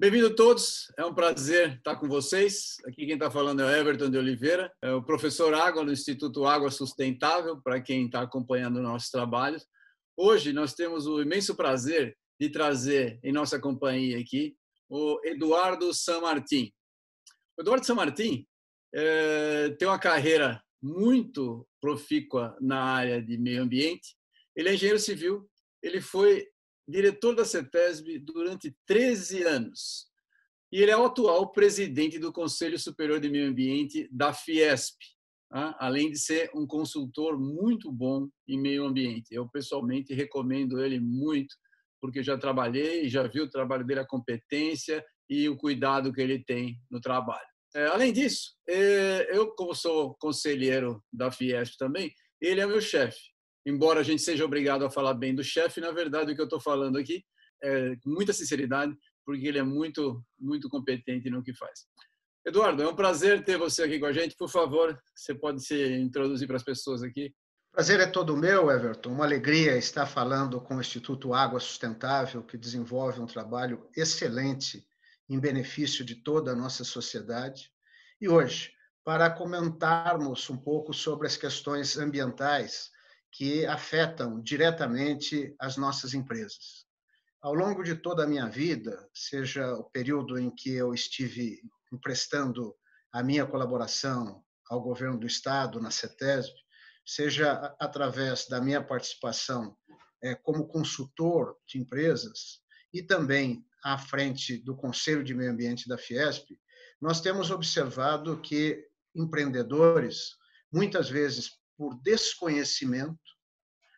Bem-vindo todos, é um prazer estar com vocês. Aqui quem está falando é o Everton de Oliveira, é o professor Água no Instituto Água Sustentável, para quem está acompanhando o nosso trabalho. Hoje nós temos o imenso prazer de trazer em nossa companhia aqui o Eduardo San Martin. O Eduardo San Martin é, tem uma carreira muito profícua na área de meio ambiente. Ele é engenheiro civil, ele foi diretor da CETESB durante 13 anos. E ele é o atual presidente do Conselho Superior de Meio Ambiente da Fiesp, tá? além de ser um consultor muito bom em meio ambiente. Eu, pessoalmente, recomendo ele muito, porque já trabalhei, já vi o trabalho dele, a competência e o cuidado que ele tem no trabalho. É, além disso, é, eu, como sou conselheiro da Fiesp também, ele é meu chefe embora a gente seja obrigado a falar bem do chefe, na verdade o que eu estou falando aqui é com muita sinceridade, porque ele é muito, muito competente no que faz. Eduardo, é um prazer ter você aqui com a gente. Por favor, você pode se introduzir para as pessoas aqui. Prazer é todo meu, Everton. Uma alegria estar falando com o Instituto Água Sustentável, que desenvolve um trabalho excelente em benefício de toda a nossa sociedade. E hoje, para comentarmos um pouco sobre as questões ambientais que afetam diretamente as nossas empresas. Ao longo de toda a minha vida, seja o período em que eu estive emprestando a minha colaboração ao governo do estado na CETESB, seja através da minha participação é, como consultor de empresas e também à frente do Conselho de Meio Ambiente da Fiesp, nós temos observado que empreendedores, muitas vezes por desconhecimento,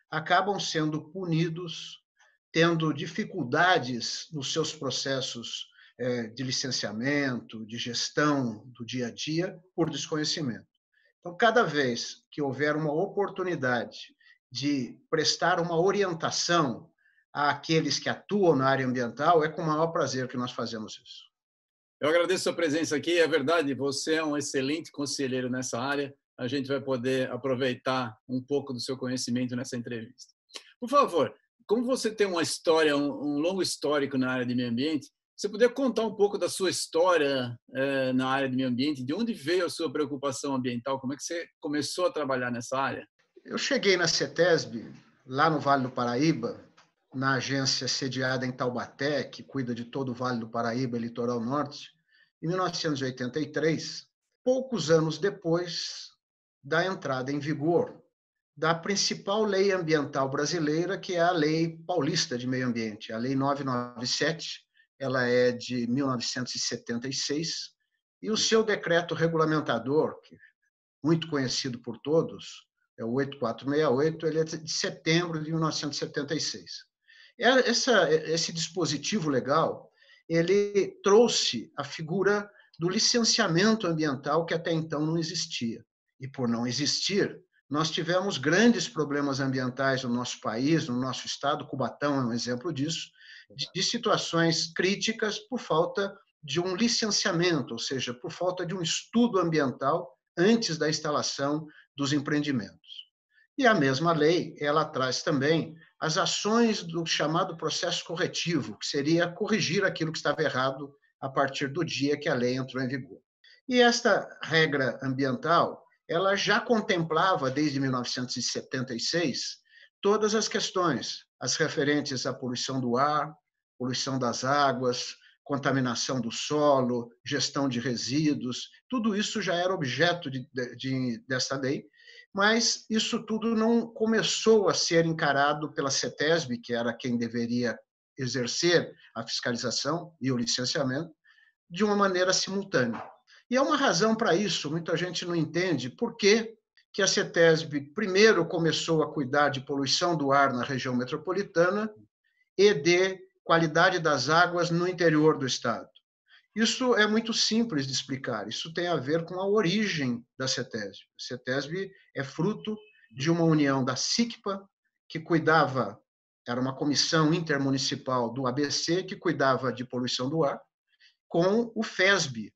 acabam sendo punidos, tendo dificuldades nos seus processos é, de licenciamento, de gestão do dia a dia, por desconhecimento. Então, cada vez que houver uma oportunidade de prestar uma orientação àqueles que atuam na área ambiental, é com o maior prazer que nós fazemos isso. Eu agradeço a sua presença aqui. É verdade, você é um excelente conselheiro nessa área a gente vai poder aproveitar um pouco do seu conhecimento nessa entrevista. Por favor, como você tem uma história, um, longo histórico na área de meio ambiente, você poderia contar um pouco da sua história é, na área de meio ambiente, de onde veio a sua preocupação ambiental, como é que você começou a trabalhar nessa área? Eu cheguei na CETESB, lá no Vale do Paraíba, na agência sediada em Taubaté, que cuida de todo o Vale do Paraíba e Litoral Norte, em 1983. Poucos anos depois, da entrada em vigor da principal lei ambiental brasileira, que é a Lei Paulista de Meio Ambiente, a Lei 997, ela é de 1976, e o seu decreto regulamentador, que muito conhecido por todos, é o 8468, ele é de setembro de 1976. Essa, esse dispositivo legal, ele trouxe a figura do licenciamento ambiental que até então não existia e por não existir, nós tivemos grandes problemas ambientais no nosso país, no nosso estado, Cubatão é um exemplo disso, de situações críticas por falta de um licenciamento, ou seja, por falta de um estudo ambiental antes da instalação dos empreendimentos. E a mesma lei, ela traz também as ações do chamado processo corretivo, que seria corrigir aquilo que estava errado a partir do dia que a lei entrou em vigor. E esta regra ambiental, ela já contemplava, desde 1976, todas as questões, as referentes à poluição do ar, poluição das águas, contaminação do solo, gestão de resíduos, tudo isso já era objeto de, de, dessa lei, mas isso tudo não começou a ser encarado pela CETESB, que era quem deveria exercer a fiscalização e o licenciamento, de uma maneira simultânea. E há uma razão para isso, muita gente não entende por que, que a CETESB primeiro começou a cuidar de poluição do ar na região metropolitana e de qualidade das águas no interior do estado. Isso é muito simples de explicar. Isso tem a ver com a origem da CETESB. A CETESB é fruto de uma união da SICPA, que cuidava, era uma comissão intermunicipal do ABC, que cuidava de poluição do ar, com o FESB,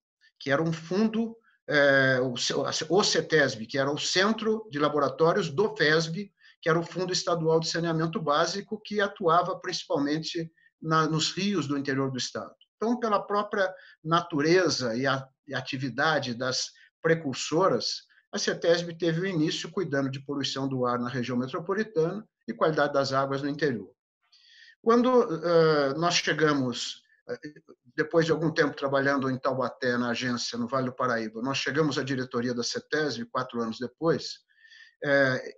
que era um fundo, é, o CETESB, que era o Centro de Laboratórios do FESB, que era o Fundo Estadual de Saneamento Básico, que atuava principalmente na, nos rios do interior do Estado. Então, pela própria natureza e, a, e atividade das precursoras, a CETESB teve o início cuidando de poluição do ar na região metropolitana e qualidade das águas no interior. Quando uh, nós chegamos, depois de algum tempo trabalhando em Taubaté, na agência, no Vale do Paraíba, nós chegamos à diretoria da CETESB, quatro anos depois,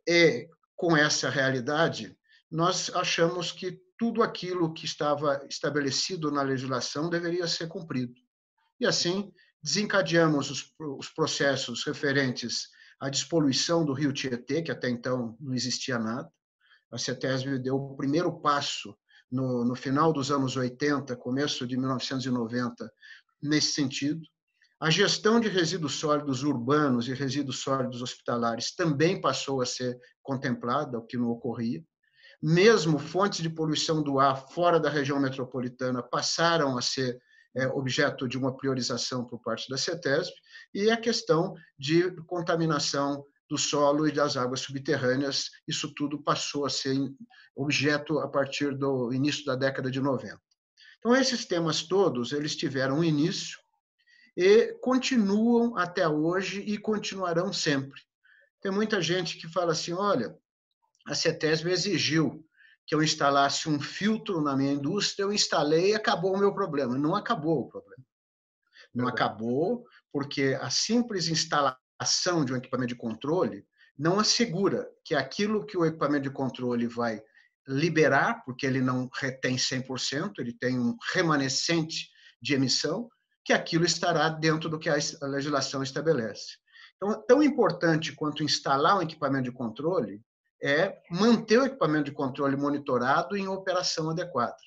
e com essa realidade, nós achamos que tudo aquilo que estava estabelecido na legislação deveria ser cumprido. E assim, desencadeamos os, os processos referentes à despoluição do rio Tietê, que até então não existia nada. A CETESB deu o primeiro passo no, no final dos anos 80, começo de 1990, nesse sentido. A gestão de resíduos sólidos urbanos e resíduos sólidos hospitalares também passou a ser contemplada, o que não ocorria. Mesmo fontes de poluição do ar fora da região metropolitana passaram a ser é, objeto de uma priorização por parte da CETESB, e a questão de contaminação do solo e das águas subterrâneas, isso tudo passou a ser objeto a partir do início da década de 90. Então, esses temas todos, eles tiveram um início e continuam até hoje e continuarão sempre. Tem muita gente que fala assim, olha, a CETESB exigiu que eu instalasse um filtro na minha indústria, eu instalei e acabou o meu problema. Não acabou o problema. Não acabou porque a simples instalação de um equipamento de controle não assegura que aquilo que o equipamento de controle vai liberar, porque ele não retém 100%, ele tem um remanescente de emissão, que aquilo estará dentro do que a legislação estabelece. Então, tão importante quanto instalar um equipamento de controle é manter o equipamento de controle monitorado em operação adequada.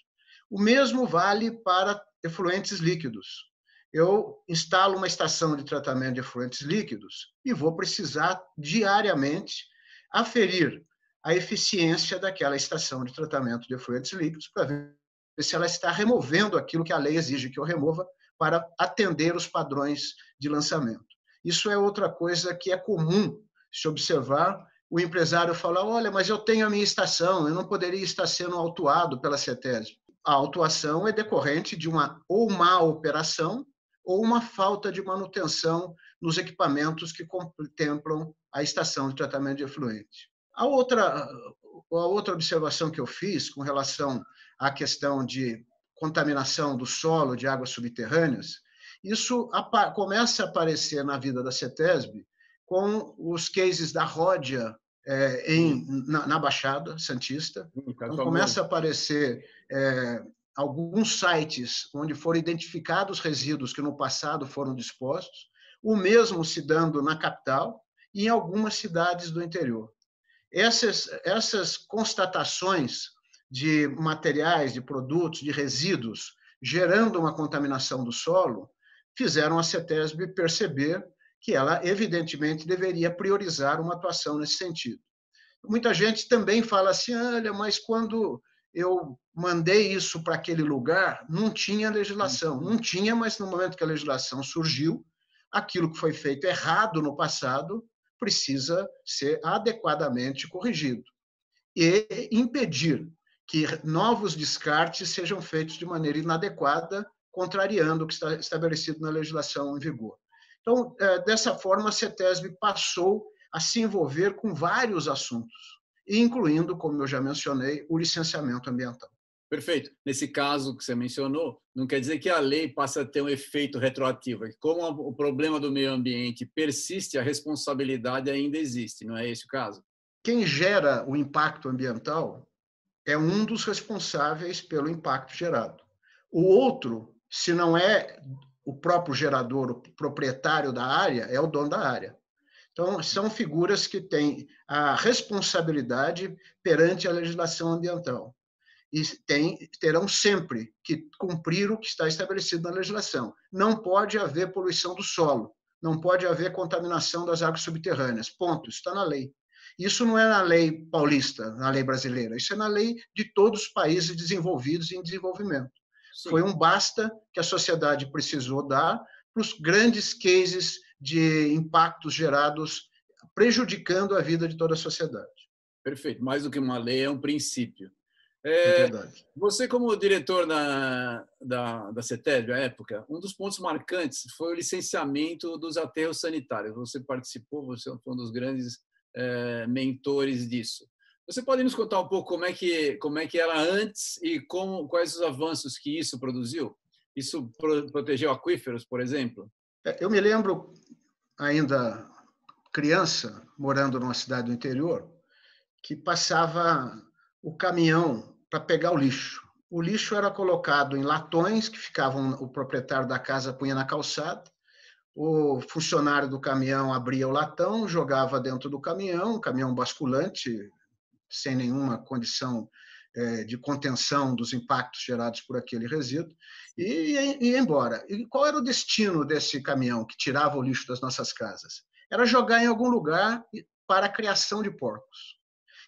O mesmo vale para efluentes líquidos. Eu instalo uma estação de tratamento de efluentes líquidos e vou precisar diariamente aferir a eficiência daquela estação de tratamento de efluentes líquidos para ver se ela está removendo aquilo que a lei exige que eu remova para atender os padrões de lançamento. Isso é outra coisa que é comum se observar o empresário fala: olha, mas eu tenho a minha estação, eu não poderia estar sendo autuado pela CETESB. A autuação é decorrente de uma ou má operação ou uma falta de manutenção nos equipamentos que contemplam a estação de tratamento de efluente. A outra, a outra observação que eu fiz com relação à questão de contaminação do solo de águas subterrâneas, isso começa a aparecer na vida da CETESB com os cases da Ródia é, em, na, na, Baixada Santista. Então, começa a aparecer é, alguns sites onde foram identificados resíduos que no passado foram dispostos, o mesmo se dando na capital e em algumas cidades do interior. Essas, essas constatações de materiais, de produtos, de resíduos, gerando uma contaminação do solo, fizeram a CETESB perceber que ela, evidentemente, deveria priorizar uma atuação nesse sentido. Muita gente também fala assim: olha, mas quando eu mandei isso para aquele lugar, não tinha legislação. Não tinha, mas no momento que a legislação surgiu, aquilo que foi feito errado no passado precisa ser adequadamente corrigido e impedir que novos descartes sejam feitos de maneira inadequada, contrariando o que está estabelecido na legislação em vigor. Então, é, dessa forma, a CETESB passou a se envolver com vários assuntos, incluindo, como eu já mencionei, o licenciamento ambiental. Perfeito. Nesse caso que você mencionou, não quer dizer que a lei passa a ter um efeito retroativo. Como o problema do meio ambiente persiste, a responsabilidade ainda existe, não é esse o caso? Quem gera o impacto ambiental é um dos responsáveis pelo impacto gerado. O outro, se não é o próprio gerador, o proprietário da área, é o dono da área. Então, são figuras que têm a responsabilidade perante a legislação ambiental. E tem, terão sempre que cumprir o que está estabelecido na legislação. Não pode haver poluição do solo, não pode haver contaminação das águas subterrâneas. Ponto. Isso está na lei. Isso não é na lei paulista, na lei brasileira. Isso é na lei de todos os países desenvolvidos e em desenvolvimento. Sim. Foi um basta que a sociedade precisou dar para os grandes cases de impactos gerados prejudicando a vida de toda a sociedade. Perfeito. Mais do que uma lei, é um princípio. É, é você, como diretor da, da, da CETESB, à época, um dos pontos marcantes foi o licenciamento dos aterros sanitários. Você participou, você foi um dos grandes é, mentores disso. Você pode nos contar um pouco como é que como é que era antes e como quais os avanços que isso produziu? Isso protegeu aquíferos, por exemplo? É, eu me lembro ainda criança, morando numa cidade do interior, que passava o caminhão para pegar o lixo. O lixo era colocado em latões que ficavam o proprietário da casa punha na calçada. O funcionário do caminhão abria o latão, jogava dentro do caminhão, um caminhão basculante, sem nenhuma condição de contenção dos impactos gerados por aquele resíduo, e ia embora. E qual era o destino desse caminhão que tirava o lixo das nossas casas? Era jogar em algum lugar para a criação de porcos.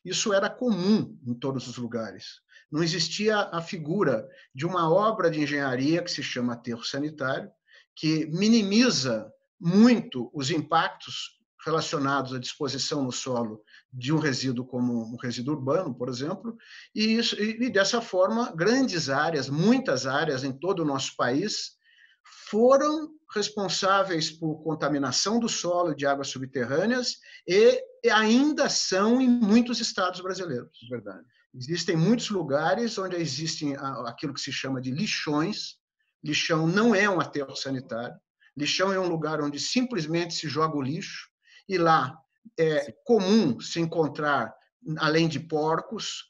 Isso era comum em todos os lugares. Não existia a figura de uma obra de engenharia que se chama aterro sanitário, que minimiza muito os impactos relacionados à disposição no solo de um resíduo como um resíduo urbano, por exemplo, e, isso, e, dessa forma grandes áreas, muitas áreas em todo o nosso país foram responsáveis por contaminação do solo de águas subterrâneas e ainda são em muitos estados brasileiros. Verdade. Existem muitos lugares onde existem aquilo que se chama de lixões. Lixão não é um aterro sanitário. Lixão é um lugar onde simplesmente se joga o lixo e lá é comum se encontrar, além de porcos,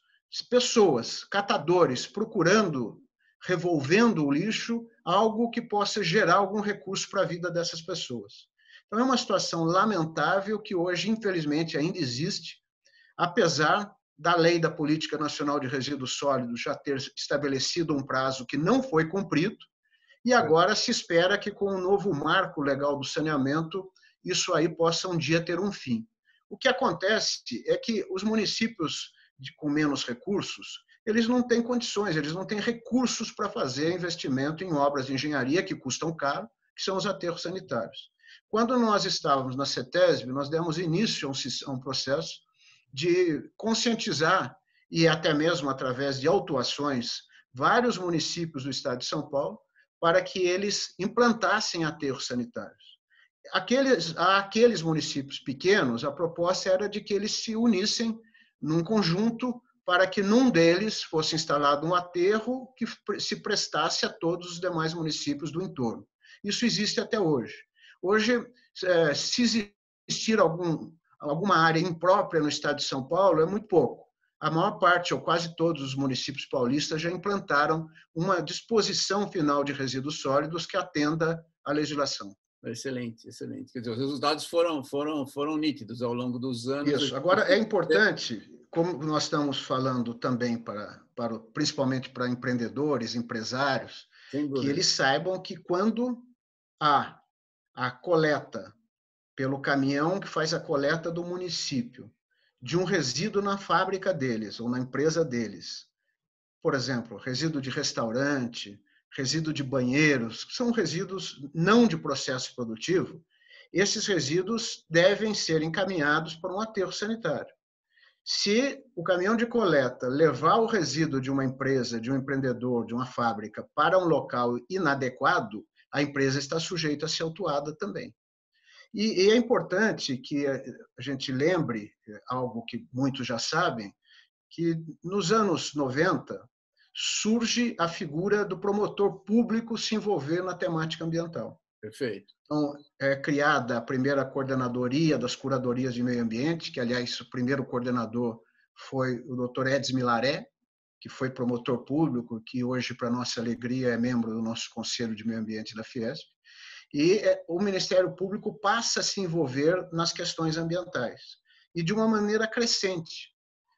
pessoas, catadores, procurando, revolvendo o lixo, algo que possa gerar algum recurso para a vida dessas pessoas. Então, é uma situação lamentável que hoje, infelizmente, ainda existe, apesar da Lei da Política Nacional de Resíduos Sólidos já ter estabelecido um prazo que não foi cumprido, e agora se espera que, com o novo marco legal do saneamento, isso aí possa um dia ter um fim. O que acontece é que os municípios de, com menos recursos, eles não têm condições, eles não têm recursos para fazer investimento em obras de engenharia que custam caro, que são os aterros sanitários. Quando nós estávamos na CETESB, nós demos início a um processo de conscientizar, e até mesmo através de autuações, vários municípios do estado de São Paulo, para que eles implantassem aterros sanitários aqueles, aqueles municípios pequenos, a proposta era de que eles se unissem num conjunto para que num deles fosse instalado um aterro que se prestasse a todos os demais municípios do entorno. Isso existe até hoje. Hoje, é, se existir algum, alguma área imprópria no estado de São Paulo, é muito pouco. A maior parte, ou quase todos os municípios paulistas já implantaram uma disposição final de resíduos sólidos que atenda à legislação. Excelente, excelente. Quer dizer, os resultados foram, foram, foram nítidos ao longo dos anos. Isso. Agora, é importante, como nós estamos falando também para, para principalmente para empreendedores, empresários, que eles saibam que quando há a coleta pelo caminhão que faz a coleta do município de um resíduo na fábrica deles ou na empresa deles, por exemplo, resíduo de restaurante, resíduo de banheiros, são resíduos não de processo produtivo, esses resíduos devem ser encaminhados para um aterro sanitário. Se o caminhão de coleta levar o resíduo de uma empresa, de um empreendedor, de uma fábrica para um local inadequado, a empresa está sujeita a ser autuada também. E, é importante que a gente lembre algo que muitos já sabem, que nos anos 90, surge a figura do promotor público se envolver na temática ambiental. Perfeito. Então, é criada a primeira coordenadoria das curadorias de meio ambiente, que, aliás, o primeiro coordenador foi o Dr. Edson Milaré, que foi promotor público, que hoje, para nossa alegria, é membro do nosso Conselho de Meio Ambiente da Fiesp. E é, o Ministério Público passa a se envolver nas questões ambientais, e de uma maneira crescente.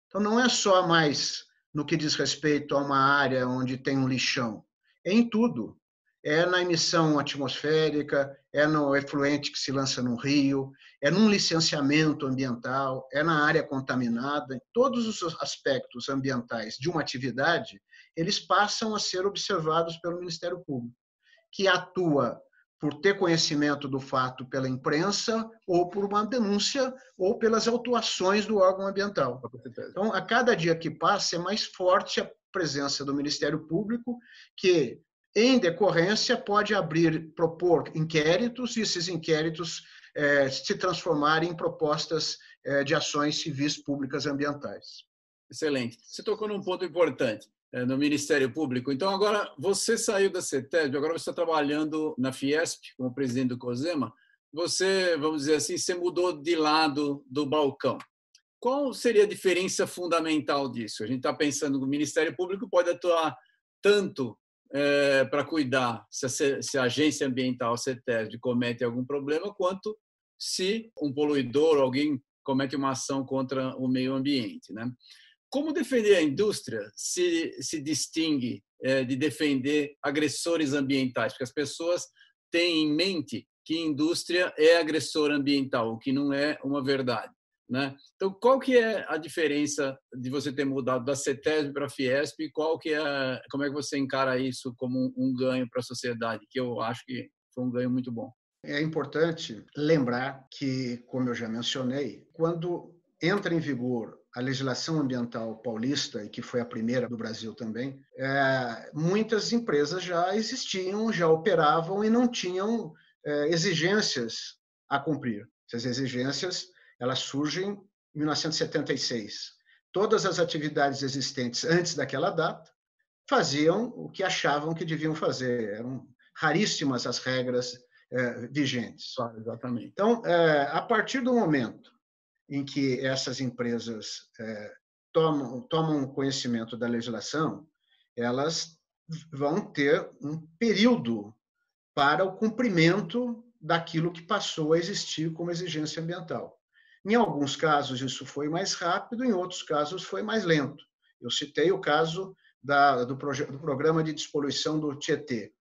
Então, não é só mais no que diz respeito a uma área onde tem um lixão? É em tudo. É na emissão atmosférica, é no efluente que se lança no rio, é num licenciamento ambiental, é na área contaminada. Todos os aspectos ambientais de uma atividade, eles passam a ser observados pelo Ministério Público, que atua por ter conhecimento do fato pela imprensa ou por uma denúncia ou pelas autuações do órgão ambiental. Então, a cada dia que passa, é mais forte a presença do Ministério Público, que, em decorrência, pode abrir, propor inquéritos, e esses inquéritos é, se transformarem em propostas é, de ações civis públicas ambientais. Excelente. Você tocou num ponto importante no Ministério Público. Então, agora, você saiu da CETESB, agora você está trabalhando na Fiesp, como presidente do COSEMA. Você, vamos dizer assim, você mudou de lado do balcão. Qual seria a diferença fundamental disso? A gente está pensando que o Ministério Público pode atuar tanto é, para cuidar se a, se a, agência ambiental, a CETESB, comete algum problema, quanto se um poluidor, alguém comete uma ação contra o meio ambiente. Né? Como defender a indústria se, se distingue é, de defender agressores ambientais? Porque as pessoas têm em mente que indústria é agressor ambiental, o que não é uma verdade. Né? Então, qual que é a diferença de você ter mudado da CETESB para a Fiesp e qual que é, como é que você encara isso como um ganho para a sociedade, que eu acho que foi um ganho muito bom? É importante lembrar que, como eu já mencionei, quando entra em vigor a legislação ambiental paulista, e que foi a primeira do Brasil também, é, muitas empresas já existiam, já operavam e não tinham é, exigências a cumprir. Essas exigências elas surgem em 1976. Todas as atividades existentes antes daquela data faziam o que achavam que deviam fazer. Eram raríssimas as regras é, vigentes. Ah, exatamente. Então, é, a partir do momento em que essas empresas é, tomam, tomam conhecimento da legislação, elas vão ter um período para o cumprimento daquilo que passou a existir como exigência ambiental. Em alguns casos isso foi mais rápido, em outros casos foi mais lento. Eu citei o caso da, do, do, programa de despoluição do Tietê.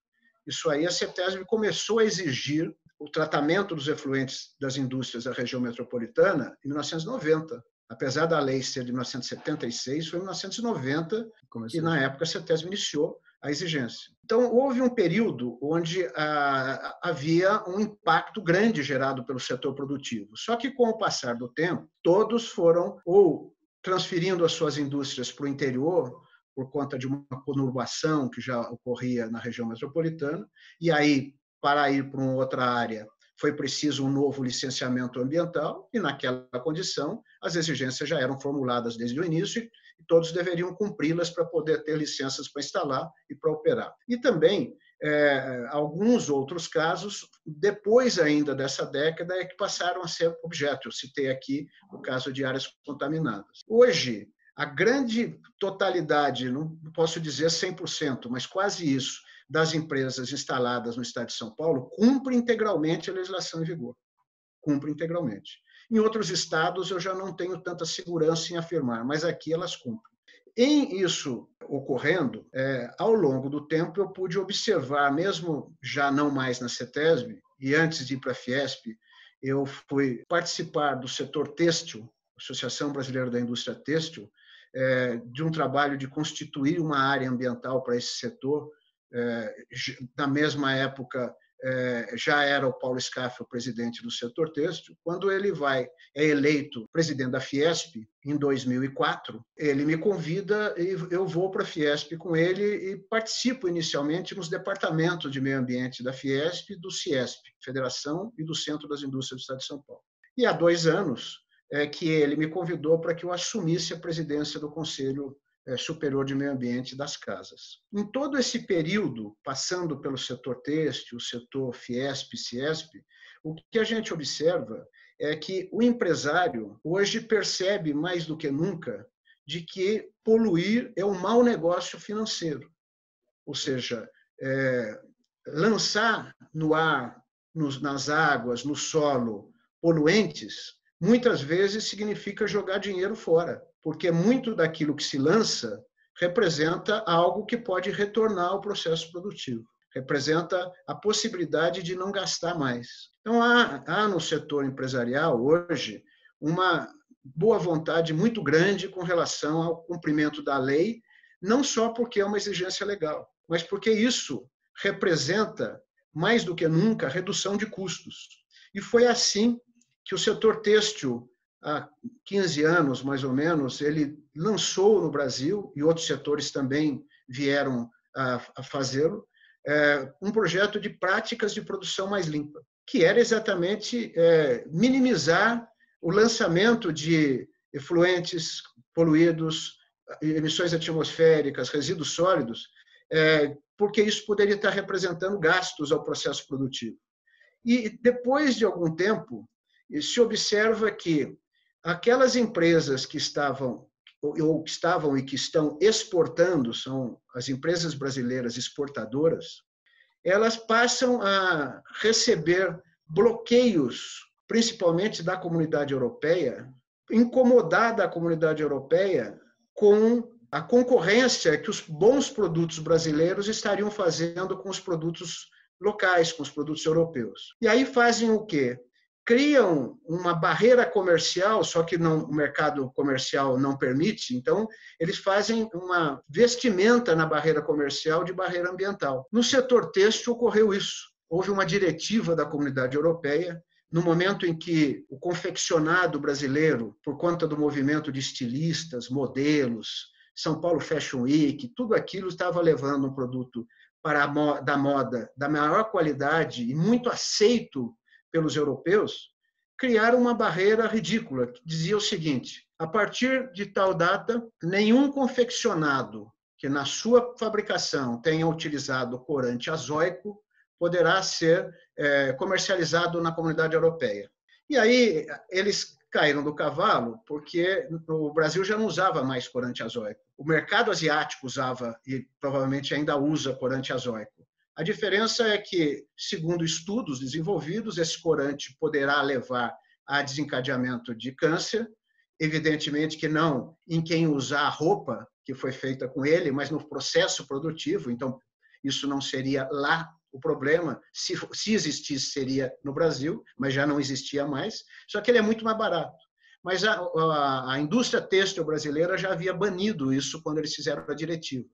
Isso aí a CETESB começou a exigir o tratamento dos efluentes das indústrias da região metropolitana em 1990. Apesar da lei ser de 1976, foi em 1990 Começou. que, na época, a CETESB iniciou a exigência. Então, houve um período onde ah, havia um impacto grande gerado pelo setor produtivo. Só que, com o passar do tempo, todos foram ou transferindo as suas indústrias para o interior, por conta de uma conurbação que já ocorria na região metropolitana, e aí, para ir para uma outra área, foi preciso um novo licenciamento ambiental, e naquela condição, as exigências já eram formuladas desde o início e todos deveriam cumpri-las para poder ter licenças para instalar e para operar. E também, é, alguns outros casos, depois ainda dessa década, é que passaram a ser objeto. Eu citei aqui o caso de áreas contaminadas. Hoje, a grande totalidade, não posso dizer 100%, mas quase isso, das empresas instaladas no estado de São Paulo cumpre integralmente a legislação em vigor. Cumpre integralmente. Em outros estados, eu já não tenho tanta segurança em afirmar, mas aqui elas cumprem. Em isso ocorrendo, é, ao longo do tempo, eu pude observar, mesmo já não mais na CETESB, e antes de ir para a Fiesp, eu fui participar do setor têxtil, Associação Brasileira da Indústria Têxtil, é, de um trabalho de constituir uma área ambiental para esse setor. É, na mesma época, é, já era o Paulo Scaff o presidente do setor têxtil. Quando ele vai, é eleito presidente da Fiesp em 2004, ele me convida e eu vou para a Fiesp com ele e participo inicialmente nos departamentos de meio ambiente da Fiesp do Ciesp, Federação e do Centro das Indústrias do Estado de São Paulo. E há dois anos é que ele me convidou para que eu assumisse a presidência do Conselho superior de Meio Ambiente das casas. Em todo esse período, passando pelo setor têxtil, setor Fiesp, Ciesp, o que a gente observa é que o empresário hoje percebe mais do que nunca de que poluir é um mau negócio financeiro. Ou seja, é, lançar no ar, nos, nas águas, no solo, poluentes, muitas vezes significa jogar dinheiro fora porque muito daquilo que se lança representa algo que pode retornar ao processo produtivo, representa a possibilidade de não gastar mais. Então, há, há no setor empresarial hoje uma boa vontade muito grande com relação ao cumprimento da lei, não só porque é uma exigência legal, mas porque isso representa, mais do que nunca, redução de custos. E foi assim que o setor têxtil há 15 anos, mais ou menos, ele lançou no Brasil, e outros setores também vieram a, a fazê-lo, é, um projeto de práticas de produção mais limpa, que era exatamente é, minimizar o lançamento de efluentes poluídos, emissões atmosféricas, resíduos sólidos, é, porque isso poderia estar representando gastos ao processo produtivo. E depois de algum tempo, se observa que aquelas empresas que estavam ou que estavam e que estão exportando, são as empresas brasileiras exportadoras, elas passam a receber bloqueios, principalmente da comunidade europeia, incomodada a comunidade europeia com a concorrência que os bons produtos brasileiros estariam fazendo com os produtos locais, com os produtos europeus. E aí fazem o quê? Criam uma barreira comercial, só que não, o mercado comercial não permite, então eles fazem uma vestimenta na barreira comercial de barreira ambiental. No setor têxtil ocorreu isso. Houve uma diretiva da comunidade europeia no momento em que o confeccionado brasileiro, por conta do movimento de estilistas, modelos, São Paulo Fashion Week, tudo aquilo estava levando um produto para a da moda da maior qualidade e muito aceito pelos europeus, criaram uma barreira ridícula que dizia o seguinte: a partir de tal data, nenhum confeccionado que na sua fabricação tenha utilizado corante azóico poderá ser é, comercializado na comunidade europeia. E aí eles caíram do cavalo porque o Brasil já não usava mais corante azóico. O mercado asiático usava e provavelmente ainda usa corante azóico. A diferença é que, segundo estudos desenvolvidos, esse corante poderá levar a desencadeamento de câncer, evidentemente que não em quem usar a roupa que foi feita com ele, mas no processo produtivo. Então, isso não seria lá o problema, se, se existisse, seria no Brasil, mas já não existia mais. Só que ele é muito mais barato. Mas a, a, a indústria têxtil brasileira já havia banido isso quando eles fizeram a diretiva.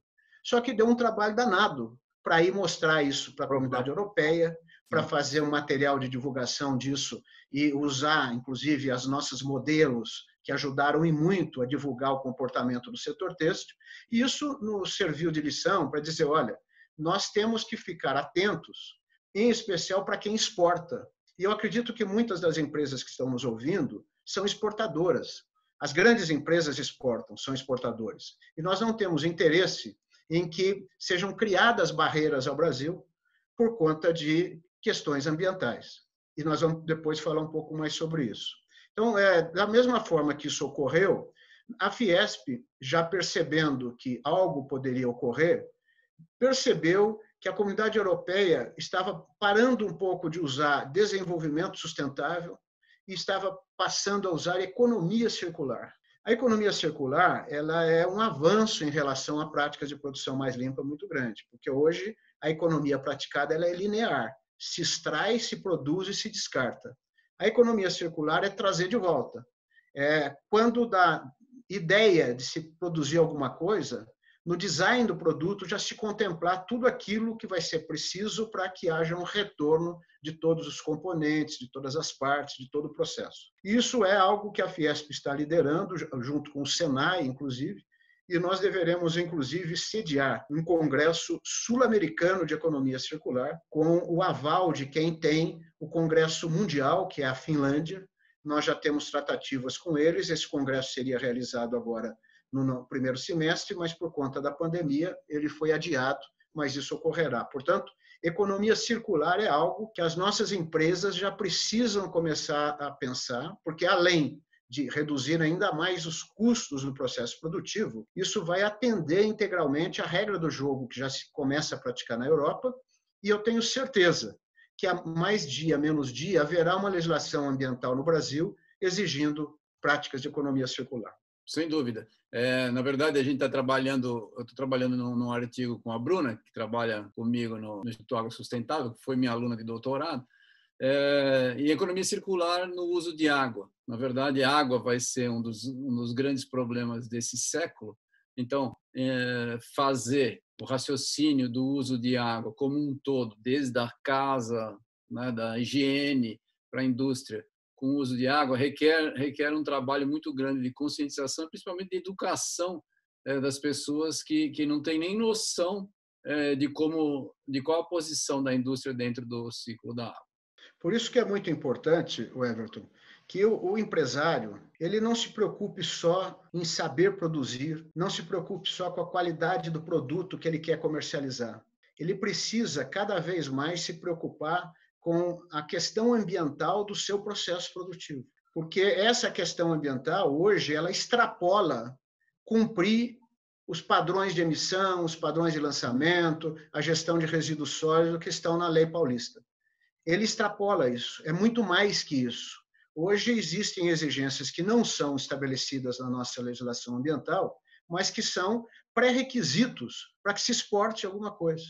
Só que deu um trabalho danado para ir mostrar isso para a comunidade europeia, para fazer um material de divulgação disso e usar, inclusive, as nossas modelos que ajudaram e muito a divulgar o comportamento do setor têxtil. E isso nos serviu de lição para dizer, olha, nós temos que ficar atentos, em especial para quem exporta. E eu acredito que muitas das empresas que estão nos ouvindo são exportadoras. As grandes empresas exportam, são exportadores. E nós não temos interesse em que sejam criadas barreiras ao Brasil por conta de questões ambientais. E nós vamos depois falar um pouco mais sobre isso. Então, é, da mesma forma que isso ocorreu, a Fiesp, já percebendo que algo poderia ocorrer, percebeu que a comunidade europeia estava parando um pouco de usar desenvolvimento sustentável e estava passando a usar economia circular. A economia circular ela é um avanço em relação a práticas de produção mais limpa muito grande, porque hoje a economia praticada ela é linear, se extrai, se produz e se descarta. A economia circular é trazer de volta. É, quando da ideia de se produzir alguma coisa, no design do produto já se contemplar tudo aquilo que vai ser preciso para que haja um retorno de todos os componentes, de todas as partes, de todo o processo. Isso é algo que a Fiesp está liderando, junto com o Senai, inclusive, e nós deveremos, inclusive, sediar um congresso sul-americano de economia circular, com o aval de quem tem o congresso mundial, que é a Finlândia. Nós já temos tratativas com eles, esse congresso seria realizado agora no primeiro semestre, mas por conta da pandemia ele foi adiado, mas isso ocorrerá. Portanto, economia circular é algo que as nossas empresas já precisam começar a pensar, porque além de reduzir ainda mais os custos no processo produtivo, isso vai atender integralmente a regra do jogo que já se começa a praticar na Europa, e eu tenho certeza que a mais dia, menos dia, haverá uma legislação ambiental no Brasil exigindo práticas de economia circular. Sem dúvida. É, na verdade, a gente está trabalhando, eu estou trabalhando num, num, artigo com a Bruna, que trabalha comigo no, no Instituto Água Sustentável, que foi minha aluna de doutorado, é, em economia circular no uso de água. Na verdade, a água vai ser um dos, um dos grandes problemas desse século. Então, é, fazer o raciocínio do uso de água como um todo, desde a casa, né, da higiene para a indústria, com o uso de água requer, requer um trabalho muito grande de conscientização, principalmente de educação é, das pessoas que, que não têm nem noção é, de como de qual a posição da indústria dentro do ciclo da água. Por isso que é muito importante, o Everton, que o, o, empresário ele não se preocupe só em saber produzir, não se preocupe só com a qualidade do produto que ele quer comercializar. Ele precisa cada vez mais se preocupar com a questão ambiental do seu processo produtivo, porque essa questão ambiental hoje ela extrapola cumprir os padrões de emissão, os padrões de lançamento, a gestão de resíduos sólidos que estão na lei paulista. Ele extrapola isso, é muito mais que isso. Hoje existem exigências que não são estabelecidas na nossa legislação ambiental, mas que são pré-requisitos para que se exporte alguma coisa.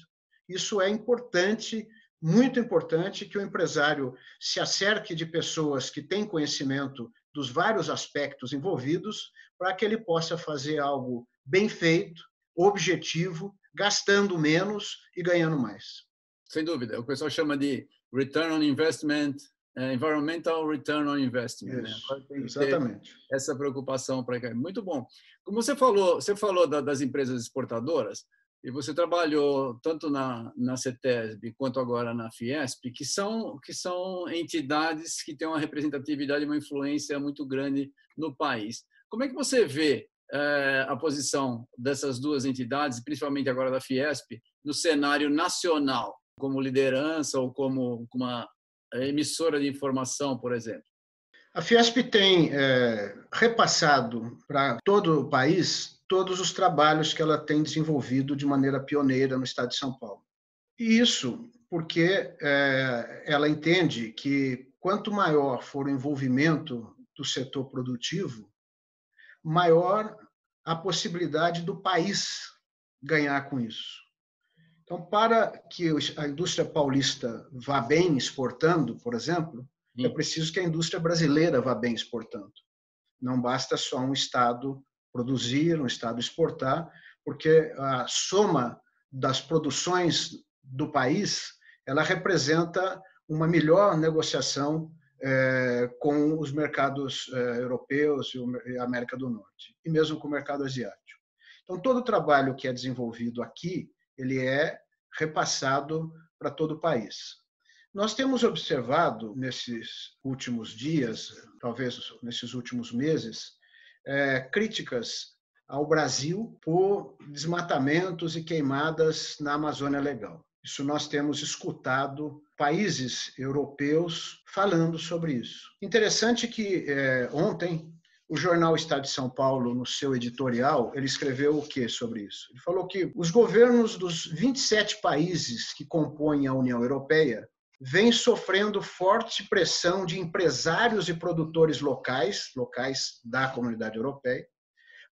Isso é importante, muito importante, que o empresário se acerque de pessoas que têm conhecimento dos vários aspectos envolvidos, para que ele possa fazer algo bem feito, objetivo, gastando menos e ganhando mais. Sem dúvida. O pessoal chama de return on investment, uh, environmental return on investment. Né? exatamente. Essa preocupação para. Muito bom. Como você falou, você falou da, das empresas exportadoras e você trabalhou tanto na, na CETESB quanto agora na Fiesp, que são, que são entidades que têm uma representatividade e uma influência muito grande no país. Como é que você vê é, a posição dessas duas entidades, principalmente agora da Fiesp, no cenário nacional, como liderança ou como uma emissora de informação, por exemplo? A Fiesp tem é, repassado para todo o país todos os trabalhos que ela tem desenvolvido de maneira pioneira no estado de São Paulo. E isso porque é, ela entende que quanto maior for o envolvimento do setor produtivo, maior a possibilidade do país ganhar com isso. Então, para que a indústria paulista vá bem exportando, por exemplo, é preciso que a indústria brasileira vá bem exportando. Não basta só um Estado produzir, um Estado exportar, porque a soma das produções do país ela representa uma melhor negociação é, com os mercados é, europeus e a América do Norte, e mesmo com o mercado asiático. Então, todo o trabalho que é desenvolvido aqui, ele é repassado para todo o país. Nós temos observado nesses últimos dias, talvez nesses últimos meses, é, críticas ao Brasil por desmatamentos e queimadas na Amazônia Legal. Isso nós temos escutado países europeus falando sobre isso. Interessante que é, ontem o jornal Estado de São Paulo, no seu editorial, ele escreveu o que sobre isso? Ele falou que os governos dos 27 países que compõem a União Europeia vêm sofrendo forte pressão de empresários e produtores locais, locais da comunidade europeia,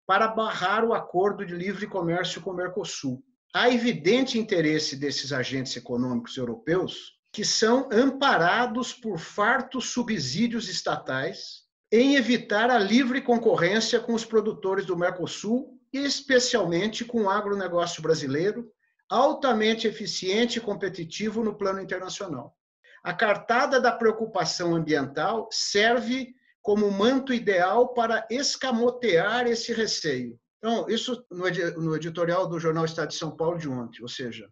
para barrar o acordo de livre comércio com o Mercosul há evidente interesse desses agentes econômicos europeus que são amparados por fartos subsídios estatais em evitar a livre concorrência com os produtores do Mercosul, especialmente com o agronegócio brasileiro, altamente eficiente e competitivo no plano internacional. A cartada da preocupação ambiental serve como manto ideal para escamotear esse receio. Então, isso no editorial do jornal Estado de São Paulo de ontem, ou seja,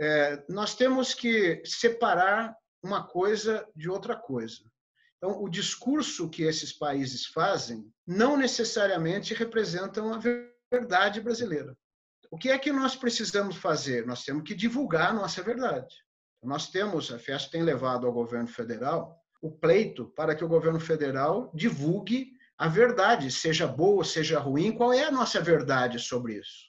é, nós temos que separar uma coisa de outra coisa. Então, o discurso que esses países fazem não necessariamente representam a verdade brasileira. O que é que nós precisamos fazer? Nós temos que divulgar a nossa verdade. Nós temos, a FES tem levado ao governo federal o pleito para que o governo federal divulgue a verdade, seja boa, seja ruim, qual é a nossa verdade sobre isso?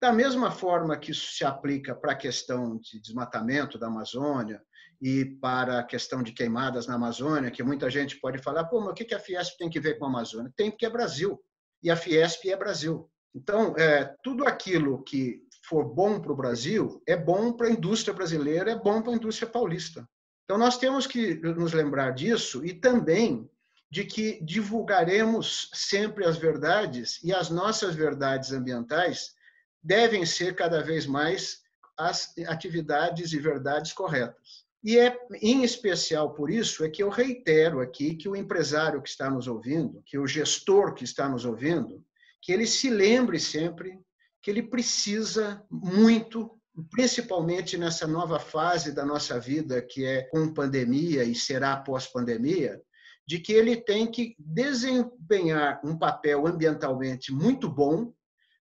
Da mesma forma que isso se aplica para a questão de desmatamento da Amazônia e para a questão de queimadas na Amazônia, que muita gente pode falar, pô, mas o que a Fiesp tem que ver com a Amazônia? Tem porque é Brasil, e a Fiesp é Brasil. Então, é, tudo aquilo que for bom para o Brasil é bom para a indústria brasileira, é bom para a indústria paulista. Então, nós temos que nos lembrar disso e também de que divulgaremos sempre as verdades e as nossas verdades ambientais devem ser cada vez mais as atividades e verdades corretas. E é em especial por isso é que eu reitero aqui que o empresário que está nos ouvindo, que o gestor que está nos ouvindo, que ele se lembre sempre que ele precisa muito, principalmente nessa nova fase da nossa vida, que é com pandemia e será pós-pandemia, de que ele tem que desempenhar um papel ambientalmente muito bom,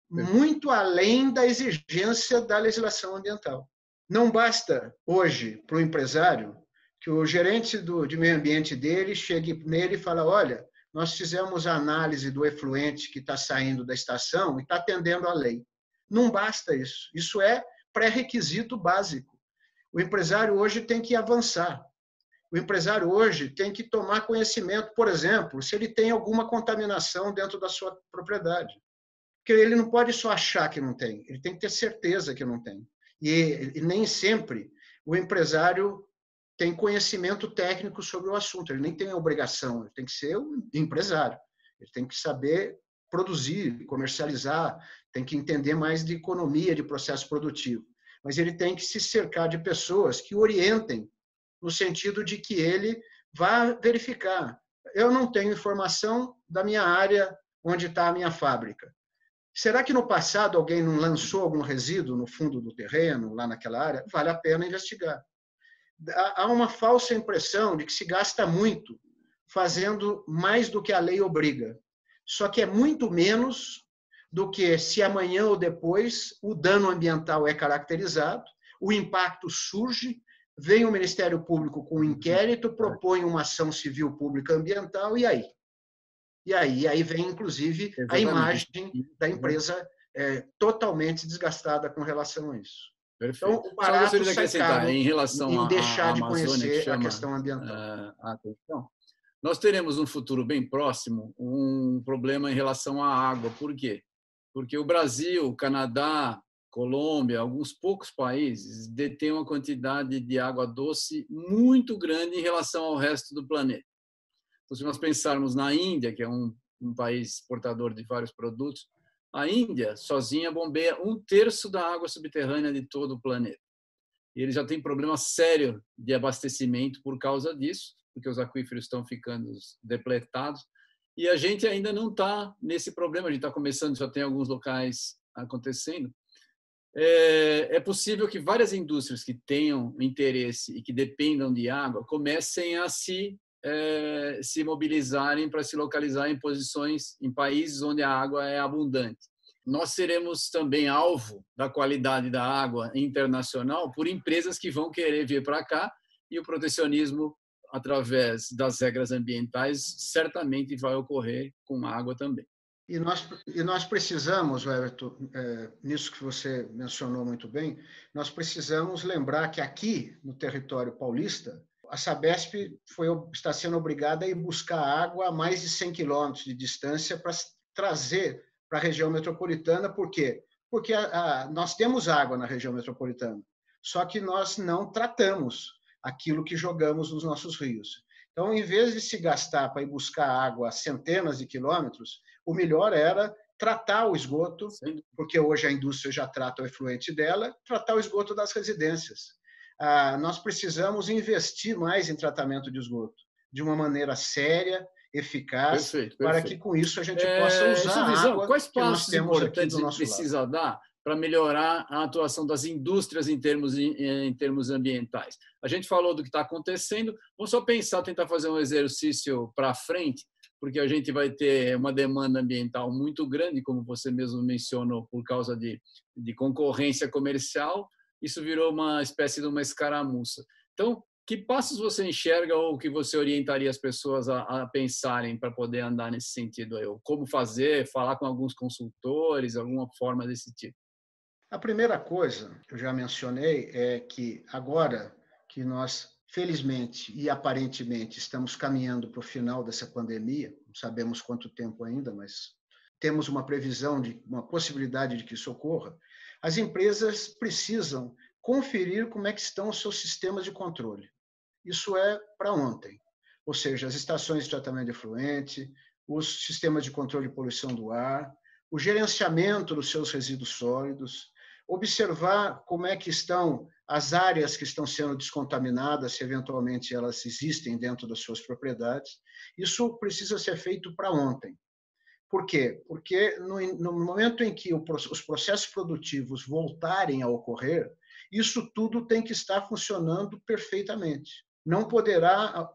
muito além da exigência da legislação ambiental. Não basta hoje para o empresário que o gerente do, de meio ambiente dele chegue nele e fale: olha, nós fizemos a análise do efluente que está saindo da estação e está atendendo à lei. Não basta isso. Isso é pré-requisito básico. O empresário hoje tem que avançar. O empresário hoje tem que tomar conhecimento, por exemplo, se ele tem alguma contaminação dentro da sua propriedade. Porque ele não pode só achar que não tem, ele tem que ter certeza que não tem. E, e nem sempre o empresário tem conhecimento técnico sobre o assunto, ele nem tem a obrigação, ele tem que ser um empresário, ele tem que saber produzir, comercializar, tem que entender mais de economia de processo produtivo. Mas ele tem que se cercar de pessoas que orientem no sentido de que ele vá verificar. Eu não tenho informação da minha área onde está a minha fábrica. Será que no passado alguém não lançou algum resíduo no fundo do terreno, lá naquela área? Vale a pena investigar. Há uma falsa impressão de que se gasta muito fazendo mais do que a lei obriga. Só que é muito menos do que se amanhã ou depois o dano ambiental é caracterizado, o impacto surge, vem o Ministério Público com um inquérito, propõe uma ação civil pública ambiental e aí? E aí, aí vem, inclusive, Exatamente. a imagem da empresa é, totalmente desgastada com relação a isso. Perfeito. Então, o barato Só sai caro em relação em deixar a, a de conhecer que a questão ambiental. A atenção. Nós teremos no futuro bem próximo um problema em relação à água. Por quê? Porque o Brasil, Canadá, Colômbia, alguns poucos países detêm uma quantidade de água doce muito grande em relação ao resto do planeta. Então, se nós pensarmos na Índia, que é um, um país exportador de vários produtos, a Índia sozinha bombeia um terço da água subterrânea de todo o planeta. E ele já tem problema sério de abastecimento por causa disso, porque os aquíferos estão ficando depletados. E a gente ainda não está nesse problema, a gente está começando, já tem alguns locais acontecendo. É, é possível que várias indústrias que tenham interesse e que dependam de água comecem a se é, se mobilizarem para se localizar em posições, em países onde a água é abundante. Nós seremos também alvo da qualidade da água internacional por empresas que vão querer vir para cá e o protecionismo através das regras ambientais certamente vai ocorrer com a água também. E nós, e nós precisamos, Everton, é, nisso que você mencionou muito bem, nós precisamos lembrar que aqui no território paulista a Sabesp foi, está sendo obrigada a ir buscar água a mais de 100 quilômetros de distância para trazer para a região metropolitana. Por quê? Porque a, a, nós temos água na região metropolitana, só que nós não tratamos aquilo que jogamos nos nossos rios. Então, em vez de se gastar para ir buscar água a centenas de quilômetros, o melhor era tratar o esgoto, porque hoje a indústria já trata o efluente dela, tratar o esgoto das residências ah, nós precisamos investir mais em tratamento de esgoto, de uma maneira séria, eficaz, perfeito, perfeito. para que com isso a gente é, possa usar a água Quais passos que nós importantes a gente precisa lado? dar para melhorar a atuação das indústrias em termos, em termos ambientais? A gente falou do que está acontecendo, vamos só pensar, tentar fazer um exercício para frente, porque a gente vai ter uma demanda ambiental muito grande, como você mesmo mencionou, por causa de, de concorrência comercial, isso virou uma espécie de uma escaramuça. Então, que passos você enxerga ou que você orientaria as pessoas a, a pensarem para poder andar nesse sentido? Aí? Ou como fazer, falar com alguns consultores, alguma forma desse tipo? A primeira coisa que eu já mencionei é que agora que nós, felizmente e aparentemente, estamos caminhando para o final dessa pandemia, não sabemos quanto tempo ainda, mas temos uma previsão de uma possibilidade de que isso ocorra, as empresas precisam conferir como é que estão os seus sistemas de controle. Isso é para ontem. Ou seja, as estações de tratamento de efluente, os sistemas de controle de poluição do ar, o gerenciamento dos seus resíduos sólidos, observar como é que estão as áreas que estão sendo descontaminadas, se eventualmente elas existem dentro das suas propriedades. Isso precisa ser feito para ontem. Por quê? Porque no, no momento em que o, os processos produtivos voltarem a ocorrer, isso tudo tem que estar funcionando perfeitamente. Não poderá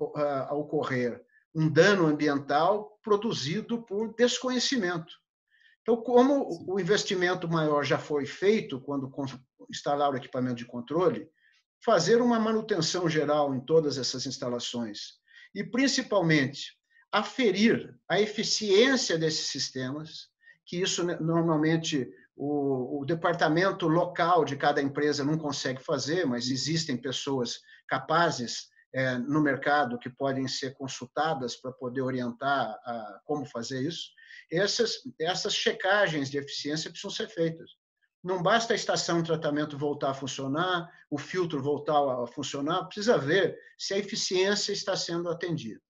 ocorrer um dano ambiental produzido por desconhecimento. Então, como o investimento maior já foi feito quando instalar o equipamento de controle, fazer uma manutenção geral em todas essas instalações e, principalmente, aferir a eficiência desses sistemas, que isso normalmente o, o, departamento local de cada empresa não consegue fazer, mas existem pessoas capazes é, no mercado que podem ser consultadas para poder orientar a, como fazer isso. Essas, essas checagens de eficiência precisam ser feitas. Não basta a estação de tratamento voltar a funcionar, o filtro voltar a funcionar, precisa ver se a eficiência está sendo atendida.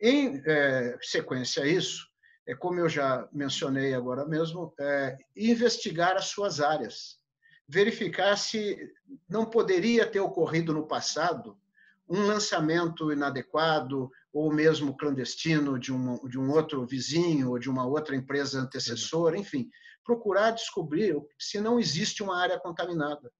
Em é, sequência a isso, é como eu já mencionei agora mesmo, é, investigar as suas áreas, verificar se não poderia ter ocorrido no passado um lançamento inadequado ou mesmo clandestino de um, de um outro vizinho ou de uma outra empresa antecessora, enfim, procurar descobrir se não existe uma área contaminada.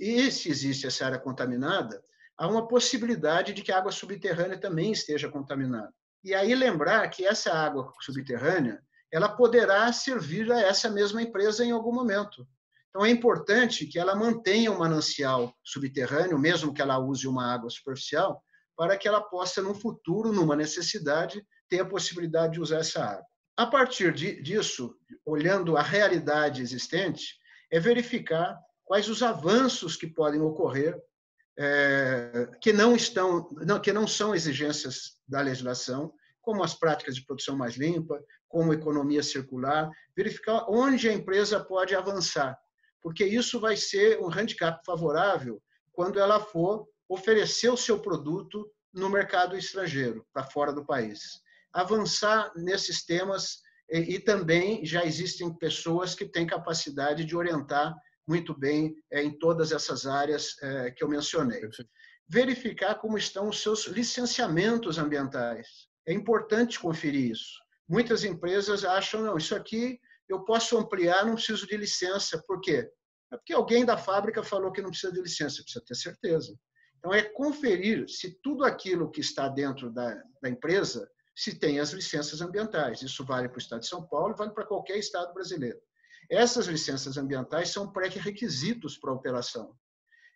E se existe essa área contaminada, há uma possibilidade de que a água subterrânea também esteja contaminada. E aí lembrar que essa água subterrânea, ela poderá servir a essa mesma empresa em algum momento. Então é importante que ela mantenha um manancial subterrâneo, mesmo que ela use uma água superficial, para que ela possa no futuro, numa necessidade, ter a possibilidade de usar essa água. A partir disso, olhando a realidade existente, é verificar quais os avanços que podem ocorrer é, que não estão, não, que não são exigências da legislação, como as práticas de produção mais limpa, como economia circular, verificar onde a empresa pode avançar, porque isso vai ser um handicap favorável quando ela for oferecer o seu produto no mercado estrangeiro, para fora do país. Avançar nesses temas e, e também já existem pessoas que têm capacidade de orientar muito bem é, em todas essas áreas é, que eu mencionei. Verificar como estão os seus licenciamentos ambientais. É importante conferir isso. Muitas empresas acham, não, isso aqui eu posso ampliar, não preciso de licença. Por quê? É porque alguém da fábrica falou que não precisa de licença, precisa ter certeza. Então, é conferir se tudo aquilo que está dentro da, da empresa se tem as licenças ambientais. Isso vale para o Estado de São Paulo e vale para qualquer Estado brasileiro. Essas licenças ambientais são pré-requisitos para a operação.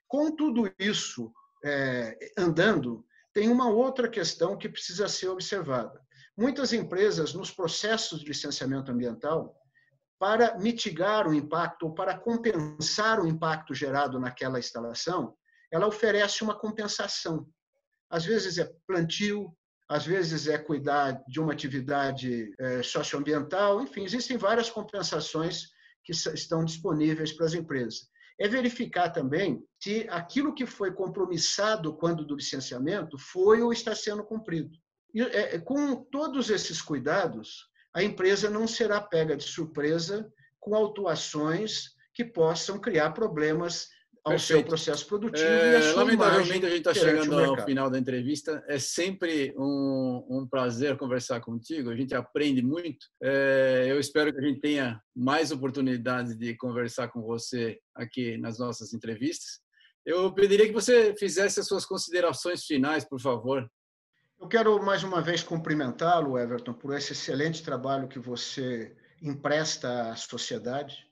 Com tudo isso é, andando, tem uma outra questão que precisa ser observada. Muitas empresas, nos processos de licenciamento ambiental, para mitigar o impacto ou para compensar o impacto gerado naquela instalação, ela oferece uma compensação. Às vezes é plantio, às vezes é cuidar de uma atividade é, socioambiental, enfim, existem várias compensações que estão disponíveis para as empresas. É verificar também se aquilo que foi compromissado quando do licenciamento foi ou está sendo cumprido. E, é, com todos esses cuidados, a empresa não será pega de surpresa com autuações que possam criar problemas ao Perfeito. seu processo produtivo. É, e a sua lamentavelmente, a gente está chegando ao final da entrevista. É sempre um, um, prazer conversar contigo. A gente aprende muito. É, eu espero que a gente tenha mais oportunidades de conversar com você aqui nas nossas entrevistas. Eu pediria que você fizesse as suas considerações finais, por favor. Eu quero mais uma vez cumprimentá-lo, Everton, por esse excelente trabalho que você empresta à sociedade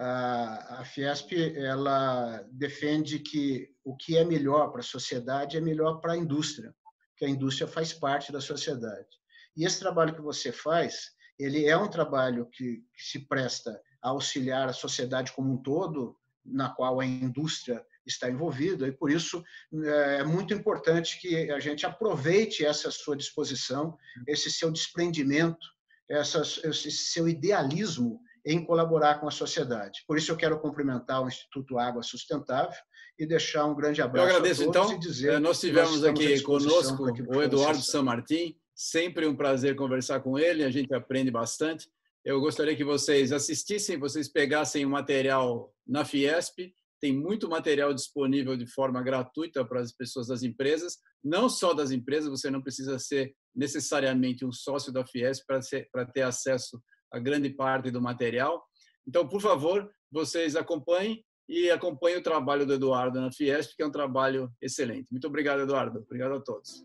a Fiesp ela defende que o que é melhor para a sociedade é melhor para a indústria, que a indústria faz parte da sociedade. E esse trabalho que você faz, ele é um trabalho que, se presta a auxiliar a sociedade como um todo, na qual a indústria está envolvida, e por isso é muito importante que a gente aproveite essa sua disposição, esse seu desprendimento, esse seu idealismo em colaborar com a sociedade. Por isso eu quero cumprimentar o Instituto Água Sustentável e deixar um grande abraço eu agradeço, então, eh, nós tivemos nós aqui conosco o Eduardo San Martin, sempre um prazer conversar com ele, a gente aprende bastante. Eu gostaria que vocês assistissem, vocês pegassem o material na Fiesp, tem muito material disponível de forma gratuita para as pessoas das empresas, não só das empresas, você não precisa ser necessariamente um sócio da Fiesp para ter acesso a grande parte do material. Então, por favor, vocês acompanhem e acompanhem o trabalho do Eduardo na Fiesp, que é um trabalho excelente. Muito obrigado, Eduardo. Obrigado a todos.